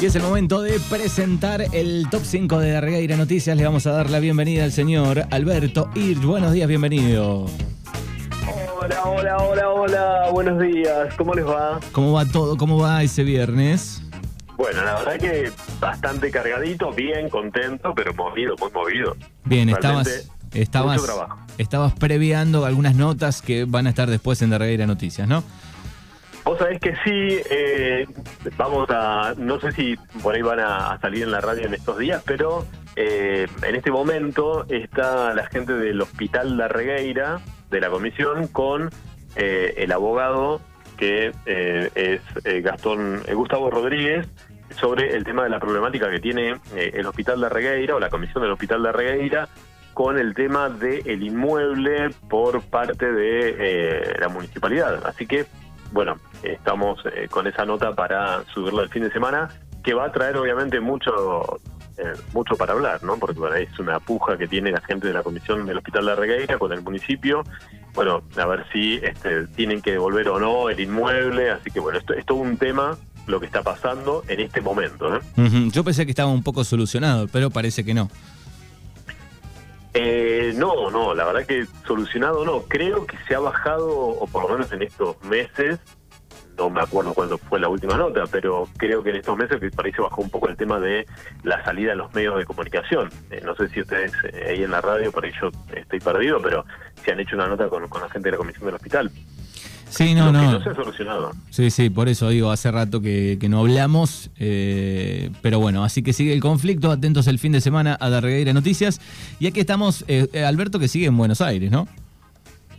Y es el momento de presentar el top 5 de Darregueira Noticias. Le vamos a dar la bienvenida al señor Alberto Irch. Buenos días, bienvenido. Hola, hola, hola, hola. Buenos días. ¿Cómo les va? ¿Cómo va todo? ¿Cómo va ese viernes? Bueno, la verdad que bastante cargadito, bien, contento, pero movido, muy movido. Bien, Realmente, estabas, estabas, estabas previando algunas notas que van a estar después en Darregueira Noticias, ¿no? Vos sabés que sí, eh, vamos a, no sé si por ahí van a, salir en la radio en estos días, pero eh, en este momento está la gente del Hospital La Regueira, de la comisión, con eh, el abogado que eh, es eh, Gastón eh, Gustavo Rodríguez, sobre el tema de la problemática que tiene el Hospital La Regueira o la comisión del Hospital La Regueira con el tema del inmueble por parte de eh, la municipalidad. Así que, bueno, estamos eh, con esa nota para subirla el fin de semana, que va a traer obviamente mucho eh, mucho para hablar, ¿no? Porque bueno, es una puja que tiene la gente de la comisión del Hospital de Regueira con el municipio. Bueno, a ver si este, tienen que devolver o no el inmueble. Así que bueno, esto es todo un tema lo que está pasando en este momento, ¿no? Ujú, Yo pensé que estaba un poco solucionado, pero parece que no. Eh, no, no, la verdad que solucionado no. Creo que se ha bajado, o por lo menos en estos meses, no me acuerdo cuándo fue la última nota, pero creo que en estos meses que se bajó un poco el tema de la salida a los medios de comunicación. Eh, no sé si ustedes eh, ahí en la radio, por ahí yo estoy perdido, pero se han hecho una nota con la gente de la comisión del hospital. Sí, no, no. no se ha solucionado. Sí, sí, por eso digo, hace rato que, que no hablamos, eh, pero bueno, así que sigue el conflicto, atentos el fin de semana a Darregueira Noticias. Y aquí estamos, eh, eh, Alberto, que sigue en Buenos Aires, ¿no?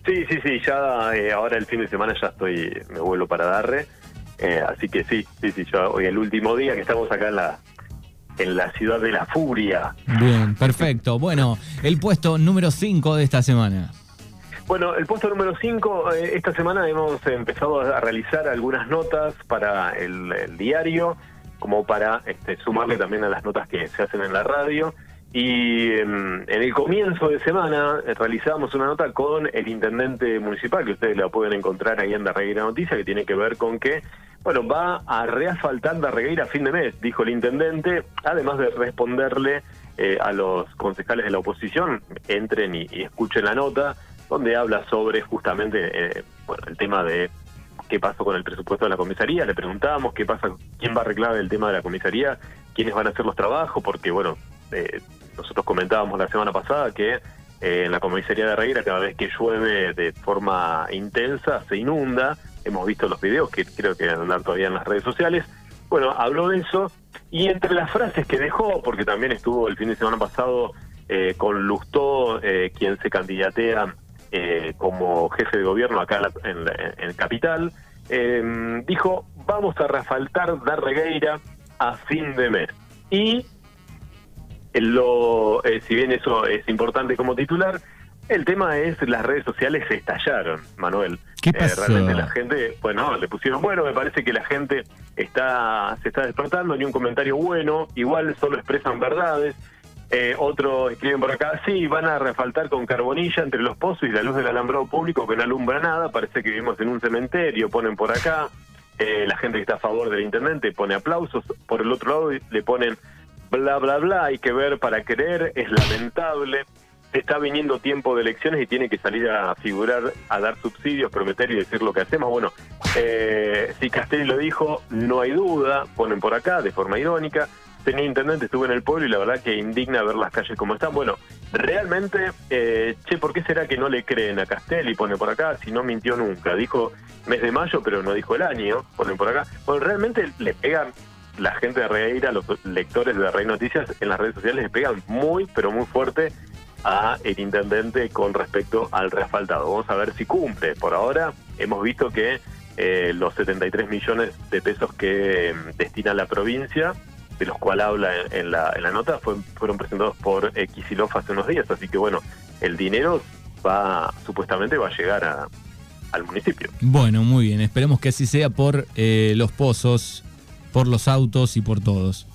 Sí, sí, sí, ya eh, ahora el fin de semana ya estoy, me vuelvo para Darre, eh, así que sí, sí, sí, yo hoy el último día que estamos acá en la en la ciudad de la furia. Bien, perfecto. Bueno, el puesto número 5 de esta semana. Bueno, el puesto número 5, esta semana hemos empezado a realizar algunas notas para el, diario, como para este, sumarle también a las notas que se hacen en la radio. Y em, en el comienzo de semana eh, realizamos una nota con el intendente municipal, que ustedes la pueden encontrar ahí en Darregueira Noticia, que tiene que ver con que, bueno, va a reasfaltar Darregueira a fin de mes, dijo el intendente, además de responderle eh, a los concejales de la oposición, entren y escuchen la nota, donde habla sobre justamente eh, bueno, el tema de qué pasó con el presupuesto de la comisaría, le preguntábamos qué pasa, quién va a arreglar el tema de la comisaría, quiénes van a hacer los trabajos, porque bueno, eh, nosotros comentábamos la semana pasada que eh, en la comisaría de Reguera cada vez que llueve de forma intensa se inunda, hemos visto los videos que creo que andan todavía en las redes sociales, bueno, habló de eso y entre las frases que dejó, porque también estuvo el fin de semana pasado eh, con Lustó, eh, quien se candidatea eh, como jefe de gobierno acá en, la- en la- en Capital, eh, dijo, vamos a refaltar Darregueira a fin de mes. Y lo, eh, si bien eso es importante como titular, el tema es las redes sociales se estallaron, Manuel. ¿Qué Eh, pasó? realmente la gente, bueno, le pusieron, bueno, me parece que la gente está se está despertando, ni un comentario bueno, igual solo expresan verdades. Eh, otro escriben por acá, sí, van a refaltar con carbonilla entre los pozos y la luz del alambrado público que no alumbra nada, parece que vivimos en un cementerio, ponen por acá. Eh, la gente que está a favor del intendente pone aplausos, por el otro lado le ponen bla, bla, bla, hay que ver para creer, es lamentable. Está viniendo tiempo de elecciones y tiene que salir a figurar, a dar subsidios, prometer y decir lo que hacemos. Bueno, eh, si Castelli lo dijo, no hay duda, ponen por acá de forma irónica. Señor Intendente, estuve en el pueblo y la verdad que indigna ver las calles como están. Bueno, realmente, eh, che, ¿por qué será que no le creen a Castelli? Pone por acá, si no mintió nunca. Dijo mes de mayo, pero no dijo el año, ponen por acá. Bueno, realmente le pegan la gente de Regueira, los lectores de Rey Noticias en las redes sociales le pegan muy, pero muy fuerte a el intendente con respecto al reasfaltado. Vamos a ver si cumple. Por ahora hemos visto que eh, los 73 millones de pesos que eh, destina la provincia, de los cuales habla en, en la, en la nota, fue- fueron presentados por eh, Kicillof hace unos días. Así que bueno, el dinero va supuestamente va a llegar a- al municipio. Bueno, muy bien, esperemos que así sea por eh, los pozos, por los autos y por todos.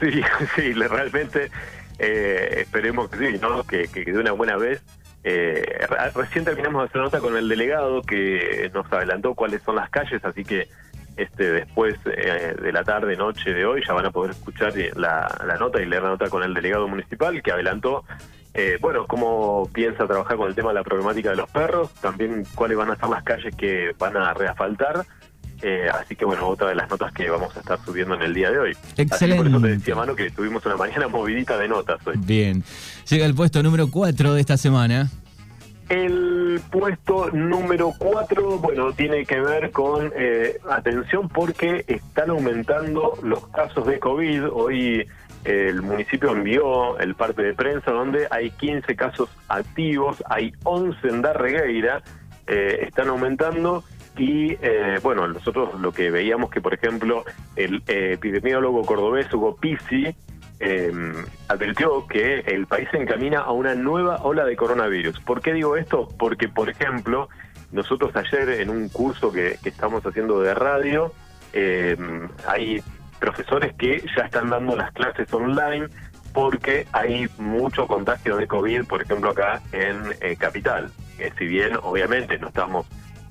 Sí, sí, realmente eh, esperemos que sí, ¿no? que, que de una buena vez. Eh, re- recién terminamos de hacer nota con el delegado que nos adelantó cuáles son las calles, así que este después eh, de la tarde, noche de hoy, ya van a poder escuchar la, la nota y leer la nota con el delegado municipal que adelantó eh, bueno, cómo piensa trabajar con el tema de la problemática de los perros, también cuáles van a ser las calles que van a reasfaltar. Eh, así que bueno, otra de las notas que vamos a estar subiendo en el día de hoy. Excelente. por eso te decía, Mano, que tuvimos una mañana movidita de notas hoy. Bien. Llega el puesto número 4 de esta semana. El puesto número 4, bueno, tiene que ver con eh, atención porque están aumentando los casos de COVID. Hoy el municipio envió el parte de prensa donde hay 15 casos activos, hay 11 en Darregueira, eh, están aumentando y eh, bueno, nosotros lo que veíamos que, por ejemplo, el eh, epidemiólogo cordobés Hugo Pizzi em, advirtió que el país se encamina a una nueva ola de coronavirus. ¿Por qué digo esto? Porque, por ejemplo, nosotros ayer en un curso que, estamos haciendo de radio, em, hay profesores que ya están dando las clases online porque hay mucho contagio de COVID, por ejemplo, acá en eh, Capital. Eh, si bien, obviamente, no estamos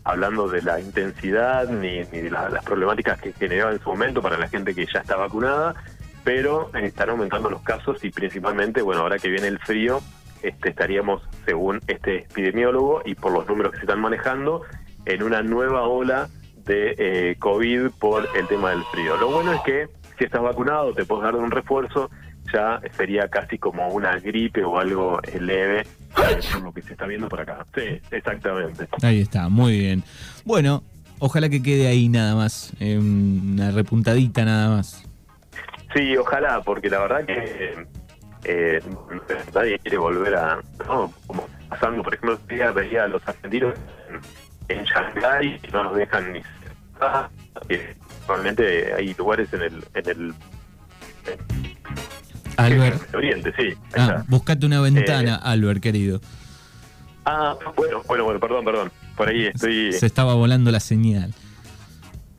hablando de la intensidad ni, de las problemáticas que generaba en su momento para la gente que ya está vacunada, pero están aumentando los casos y principalmente, bueno, ahora que viene el frío, este, estaríamos, según este epidemiólogo y por los números que se están manejando, en una nueva ola de eh, COVID por el tema del frío. Lo bueno es que si estás vacunado, te puedes dar un refuerzo, ya sería casi como una gripe o algo leve, por lo que se está viendo por acá. Sí, exactamente. Ahí está, muy bien. Bueno, ojalá que quede ahí nada más, una repuntadita nada más. Sí, ojalá, porque la verdad que eh, nadie quiere volver a, no, como pasando, por ejemplo, veía a los argentinos en Shanghái no nos dejan ni Normalmente hay lugares en el en el Albert. Oriente, sí. Ah, buscate una ventana, eh, Albert, querido. Ah, bueno, bueno, bueno, perdón, perdón. Por ahí estoy. Se estaba volando la señal.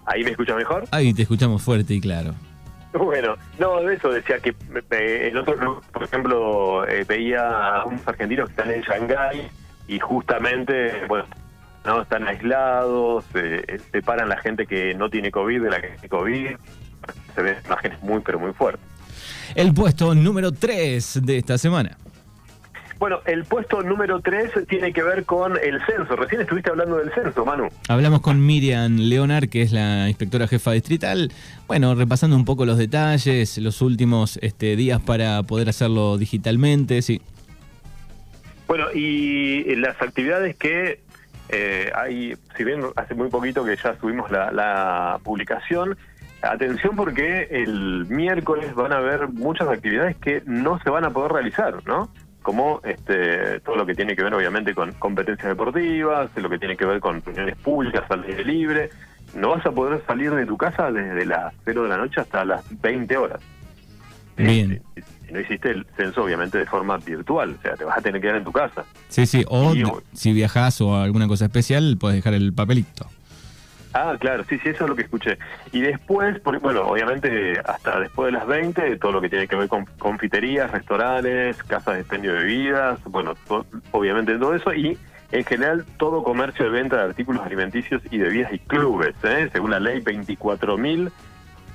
¿Ahí me escucha mejor? Ahí te escuchamos fuerte y claro. Bueno, no, de eso decía que el otro, por ejemplo, eh, veía a unos argentinos que están en Shanghái y justamente, bueno, no están aislados, eh, separan la gente que no tiene COVID de la que tiene COVID. Se ven imágenes muy, pero muy fuertes. El puesto número 3 de esta semana. Bueno, el puesto número 3 tiene que ver con el censo. Recién estuviste hablando del censo, Manu. Hablamos con Miriam Leonard, que es la inspectora jefa distrital. Bueno, repasando un poco los detalles, los últimos este, días para poder hacerlo digitalmente, sí. Bueno, y las actividades que eh, hay, si bien hace muy poquito que ya subimos la, publicación, atención porque el miércoles van a haber muchas actividades que no se van a poder realizar, ¿no? Como este, todo lo que tiene que ver obviamente con competencias deportivas, lo que tiene que ver con reuniones públicas al aire libre. No vas a poder salir de tu casa desde las 0 de la noche hasta las 20 horas. Bien. Si no hiciste el censo, obviamente, de forma virtual, o sea, te vas a tener que quedar en tu casa. Sí, sí, o si viajas o alguna cosa especial, puedes dejar el papelito. Ah, claro, sí, sí, eso es lo que escuché. Y después, bueno, obviamente hasta después de las 20, todo lo que tiene que ver con confiterías, restaurantes, casas de expendio de bebidas, bueno, obviamente todo eso, y en general todo comercio de venta de artículos alimenticios y bebidas y clubes, ¿eh? según la ley 24.000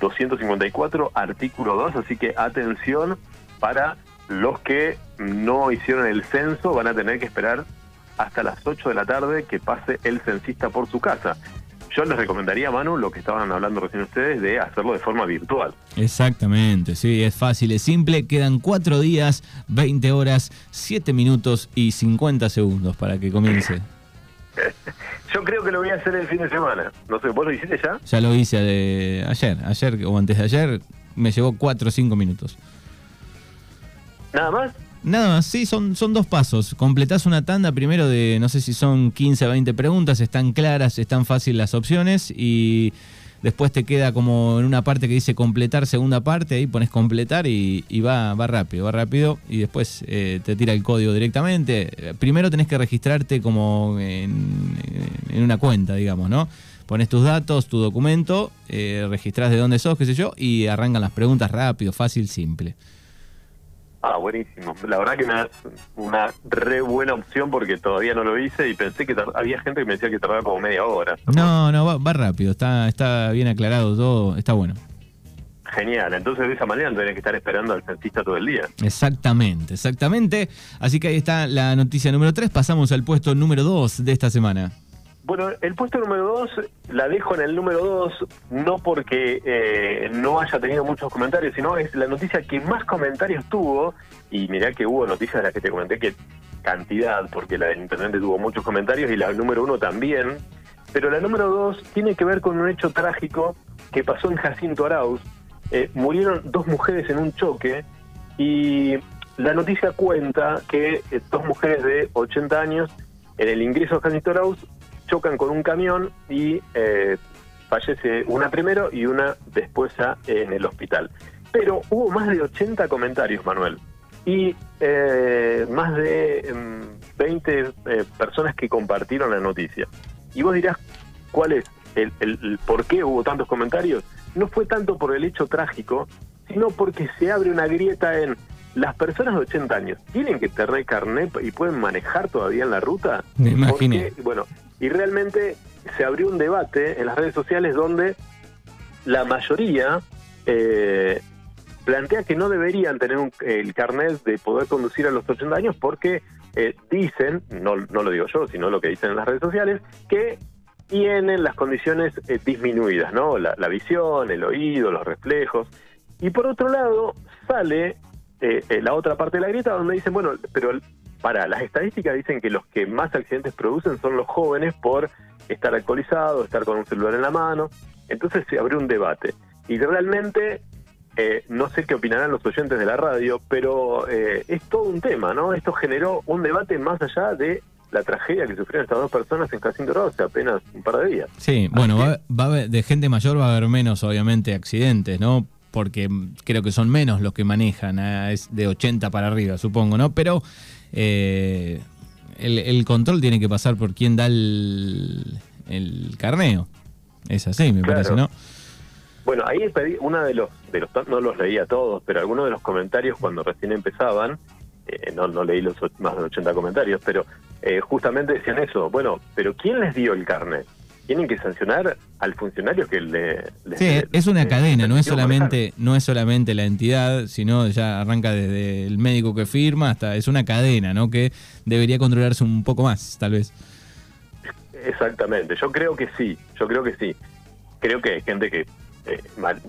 254, artículo 2, así que atención para los que no hicieron el censo, van a tener que esperar hasta las 8 de la tarde que pase el censista por su casa. Yo les recomendaría, Manu, lo que estaban hablando recién ustedes, de hacerlo de forma virtual. Exactamente, sí, es fácil, es simple. Quedan 4 días, 20 horas, 7 minutos y 50 segundos para que comience. Yo creo que lo voy a hacer el fin de semana. No sé, ¿vos lo hiciste ya? Ya lo hice de ayer, ayer o antes de ayer. Me llevó 4 o 5 minutos. ¿Nada más? Nada más, sí, son, son dos pasos. Completás una tanda primero de, no sé si son 15 a 20 preguntas, están claras, están fáciles las opciones y después te queda como en una parte que dice completar segunda parte, ahí pones completar y, va, va rápido, va rápido y después eh, te tira el código directamente. Primero tenés que registrarte como en, una cuenta, digamos, ¿no? Pones tus datos, tu documento, eh, de dónde sos, qué sé yo, y arrancan las preguntas rápido, fácil, simple. Ah, buenísimo. La verdad que me das una re buena opción porque todavía no lo hice y pensé que había gente que me decía que tardaba como media hora. No, no, va, rápido, está, está bien aclarado todo, está bueno. Genial, entonces de esa manera no tenés que estar esperando al censista todo el día. Exactamente, exactamente. Así que ahí está la noticia número 3, pasamos al puesto número 2 de esta semana. Bueno, el puesto número dos la dejo en el número dos, no porque eh, no haya tenido muchos comentarios, sino es la noticia que más comentarios tuvo, y mirá que hubo noticias de las que te comenté que cantidad, porque la del Internet tuvo muchos comentarios y la número uno también, pero la número dos tiene que ver con un hecho trágico que pasó en Jacinto Arauz. Eh, murieron dos mujeres en un choque y la noticia cuenta que eh, dos mujeres de 80 años en el ingreso a Jacinto Arauz chocan con un camión y eh, fallece una primero y una después ya en el hospital. Pero hubo más de 80 comentarios, Manuel, y eh, más de 20 mm, eh, personas que compartieron la noticia. Y vos dirás, ¿cuál es el, el, por qué hubo tantos comentarios? No fue tanto por el hecho trágico, sino porque se abre una grieta en las personas de 80 años tienen que tener carnet y pueden manejar todavía en la ruta. Me imaginé. bueno, y realmente se abrió un debate en las redes sociales donde la mayoría eh, plantea que no deberían tener el carnet de poder conducir a los 80 años porque eh, dicen, no, no lo digo yo, sino lo que dicen en las redes sociales, que tienen las condiciones eh, disminuidas, ¿no? La, la, visión, el oído, los reflejos. Y por otro lado, sale la otra parte de la grieta donde dicen, bueno, pero para, las estadísticas dicen que los que más accidentes producen son los jóvenes por estar alcoholizados, estar con un celular en la mano. Entonces se abrió un debate. Y realmente, eh, no sé qué opinarán los oyentes de la radio, pero eh, es todo un tema, ¿no? Esto generó un debate más allá de la tragedia que sufrieron estas dos personas en Jacinto hace apenas un par de días. Sí, bueno, va, de gente mayor va a haber menos, obviamente, accidentes, ¿no? Porque creo que son menos los que manejan, ah, es de 80 para arriba, supongo, ¿no? Pero eh, el, control tiene que pasar por quien da el, carneo. Es así, me parece, ¿no? Bueno, ahí pedí una de los, de los, no los leía todos, pero algunos de los comentarios cuando recién empezaban, eh, no, no leí los más de 80 comentarios, pero eh, justamente decían eso, bueno, pero ¿quién les dio el carnet? Tienen que sancionar al funcionario que le... sí, es una cadena, no es solamente no es solamente la entidad, sino ya arranca desde el médico que firma hasta es una cadena, ¿no? Que debería controlarse un poco más, tal vez. Exactamente, yo creo que sí, yo creo que sí. Creo que hay gente que eh,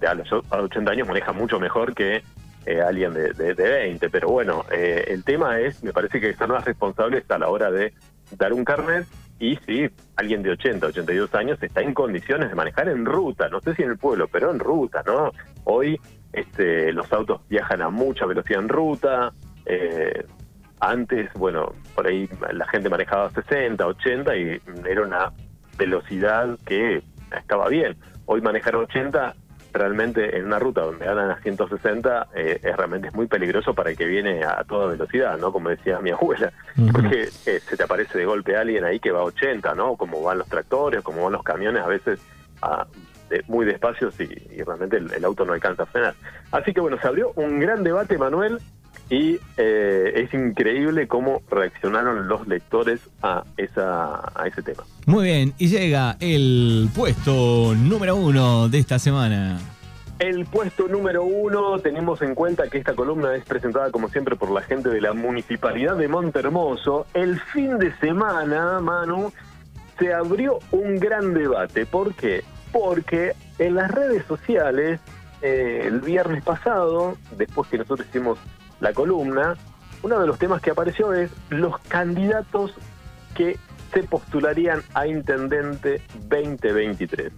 a los 80 años maneja mucho mejor que eh, alguien de, de, 20, pero bueno, eh, el tema es, me parece que son más responsables a la hora de dar un carnet y si alguien de 80, 82 años está en condiciones de manejar en ruta, no sé si en el pueblo, pero en ruta, ¿no? Hoy este, los autos viajan a mucha velocidad en ruta, eh, antes, bueno, por ahí la gente manejaba 60, 80 y era una velocidad que estaba bien. Hoy manejar 80 realmente en una ruta donde andan a 160 eh, es realmente es muy peligroso para el que viene a toda velocidad, ¿no? Como decía mi abuela, porque eh, se te aparece de golpe alguien ahí que va a 80, ¿no? Como van los tractores, como van los camiones a veces a, muy despacios y, realmente el, auto no alcanza a frenar. Así que bueno, se abrió un gran debate, Manuel, y eh, es increíble cómo reaccionaron los lectores a, esa, a ese tema. Muy bien, y llega el puesto número uno de esta semana. El puesto número uno, tenemos en cuenta que esta columna es presentada como siempre por la gente de la Municipalidad de Montermoso. El fin de semana, Manu, se abrió un gran debate. ¿Por qué? Porque en las redes sociales, eh, el viernes pasado, después que nosotros hicimos la columna, uno de los temas que apareció es los candidatos que se postularían a intendente 2023.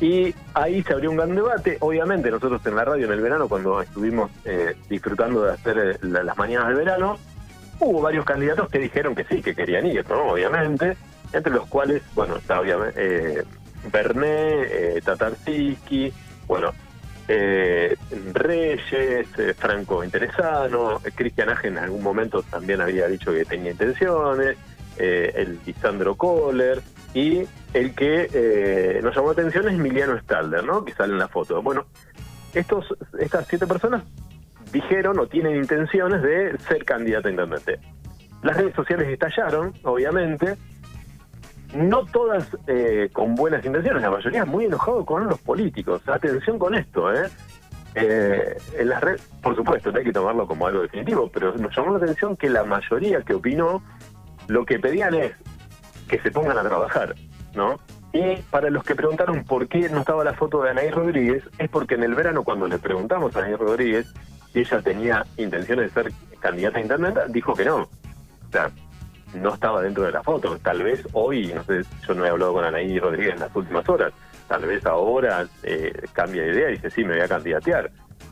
Y ahí se abrió un gran debate. Obviamente, nosotros en la radio en el verano, cuando estuvimos eh, disfrutando de hacer eh, las mañanas del verano, hubo varios candidatos que dijeron que sí, que querían ir, ¿no? Obviamente. Entre los cuales, bueno, está obviamente eh, Berné, eh, bueno, eh, Reyes, eh, Franco Interesano, Cristian Agen en algún momento también había dicho que tenía intenciones, eh, el Lisandro Kohler y el que eh, nos llamó la atención es Emiliano Stalder, ¿no? que sale en la foto. Bueno, estos, estas siete personas dijeron o tienen intenciones de ser candidato a intendente. Las redes sociales estallaron, obviamente, no todas eh, con buenas intenciones, la mayoría muy enojado con los políticos. Atención con esto, ¿eh? eh en las redes, por supuesto, no hay que tomarlo como algo definitivo, pero nos llamó la atención que la mayoría que opinó lo que pedían es que se pongan a trabajar, ¿no? Y para los que preguntaron por qué no estaba la foto de Anaí Rodríguez, es porque en el verano cuando le preguntamos a Anaí Rodríguez si ella tenía intenciones de ser candidata a internet, dijo que no. O sea, no estaba dentro de la foto. Tal vez hoy, no sé, yo no he hablado con Anaí Rodríguez en las últimas horas, tal vez ahora eh, cambia de idea y dice, sí, me voy a candidatear.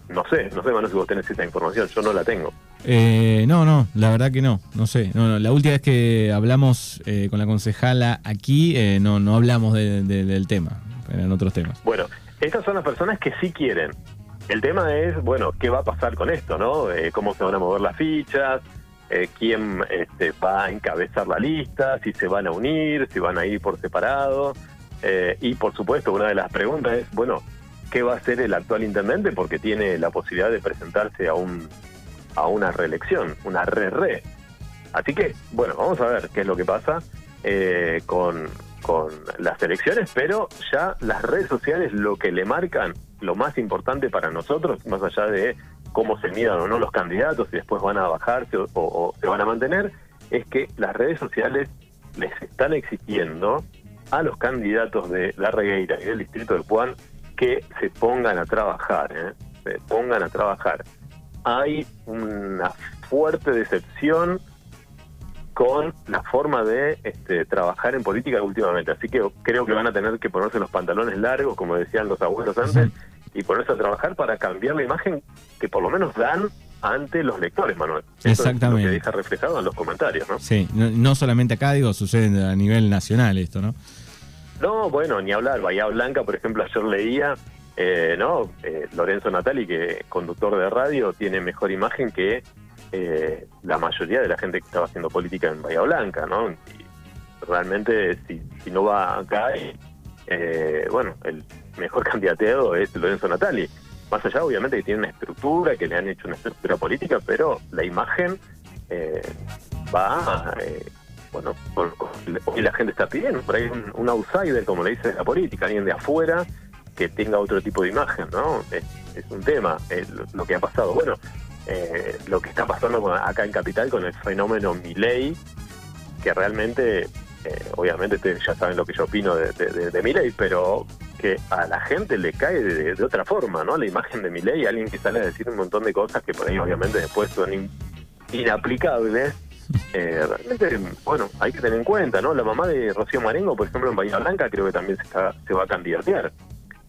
No sé, no sé, Manu, si vos tenés esa información, yo no la tengo. Eh, no, no, la verdad que no, no sé. No, la última vez que hablamos eh, con la concejala aquí, eh, no, no hablamos del tema, eran otros temas. Bueno, estas son las personas que sí quieren. El tema es, bueno, ¿qué va a pasar con esto, no? ¿Cómo se van a mover las fichas? ¿Quién este, va a encabezar la lista? ¿Si se van a unir? ¿Si van a ir por separado? y por supuesto, una de las preguntas es, bueno, ¿qué va a hacer el actual intendente? Porque tiene la posibilidad de presentarse a un a una reelección, una re-re. Así que, bueno, vamos a ver qué es lo que pasa eh, con, con las elecciones, pero ya las redes sociales lo que le marcan, lo más importante para nosotros, más allá de cómo se midan o no los candidatos y después van a bajarse o, se van a mantener, es que las redes sociales les están exigiendo a los candidatos de la Regueira y del distrito del Puan que se pongan a trabajar, ¿eh? se pongan a trabajar hay una fuerte decepción con la forma de este, trabajar en política últimamente. Así que creo que van a tener que ponerse los pantalones largos, como decían los abuelos antes, y ponerse a trabajar para cambiar la imagen que por lo menos dan ante los lectores, Manuel. Exactamente. lo que deja reflejado en los comentarios, ¿no? Sí, no, solamente acá, digo, sucede a nivel nacional esto, ¿no? No, bueno, ni hablar. Bahía Blanca, por ejemplo, ayer leía eh, no, eh, Lorenzo Natali, que conductor de radio, tiene mejor imagen que eh, la mayoría de la gente que estaba haciendo política en Bahía Blanca, ¿no? Y realmente, si, no va acá, eh, bueno, el mejor candidateado es Lorenzo Natali. Más allá, obviamente, que tiene una estructura, que le han hecho una estructura política, pero la imagen va, bueno, hoy la gente está pidiendo, por ahí un, un outsider, como le dice la política, alguien de afuera, que tenga otro tipo de imagen, ¿no? Es, un tema lo que ha pasado. Bueno, eh, lo que está pasando acá en Capital con el fenómeno Miley, que realmente, eh, obviamente ustedes ya saben lo que yo opino de, de, Miley, pero que a la gente le cae de, otra forma, ¿no? La imagen de Miley, alguien que sale a decir un montón de cosas que por ahí obviamente después son inaplicables. Eh, realmente, bueno, hay que tener en cuenta, ¿no? La mamá de Rocío Marengo, por ejemplo, en Bahía Blanca, creo que también se, está, se va a candidatear.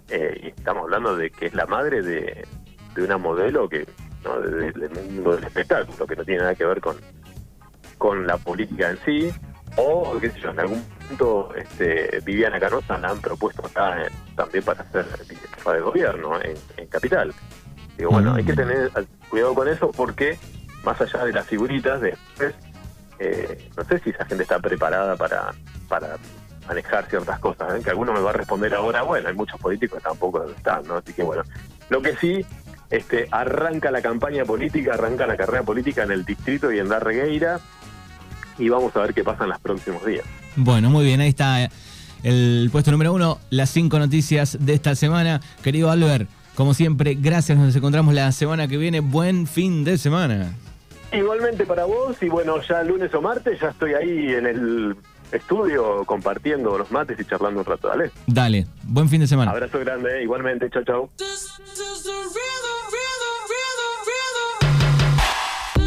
Eh, y estamos hablando de que es la madre de, una modelo que ¿no? del mundo del espectáculo, que no tiene nada que ver con, con la política en sí, o qué sé yo, en algún punto este, Viviana Canosa la han propuesto acá también para ser jefa de gobierno en, Capital. Digo, bueno, hay que mm. tener cuidado con eso porque más allá de las figuritas, después, eh, no sé si esa gente está preparada para, para manejar ciertas cosas, ¿eh? que alguno me va a responder ahora, bueno, hay muchos políticos que tampoco están, ¿no? Así que bueno, lo que sí, este, arranca la campaña política, arranca la carrera política en el distrito y en Darregueira, y vamos a ver qué pasa en los próximos días. Bueno, muy bien, ahí está el puesto número uno, las cinco noticias de esta semana. Querido Albert, como siempre, gracias, nos encontramos la semana que viene, buen fin de semana. Igualmente para vos, y bueno, ya lunes o martes ya estoy ahí en el estudio compartiendo los mates y charlando un rato, ¿dale? Dale, buen fin de semana. Abrazo grande, igualmente, chao, chao.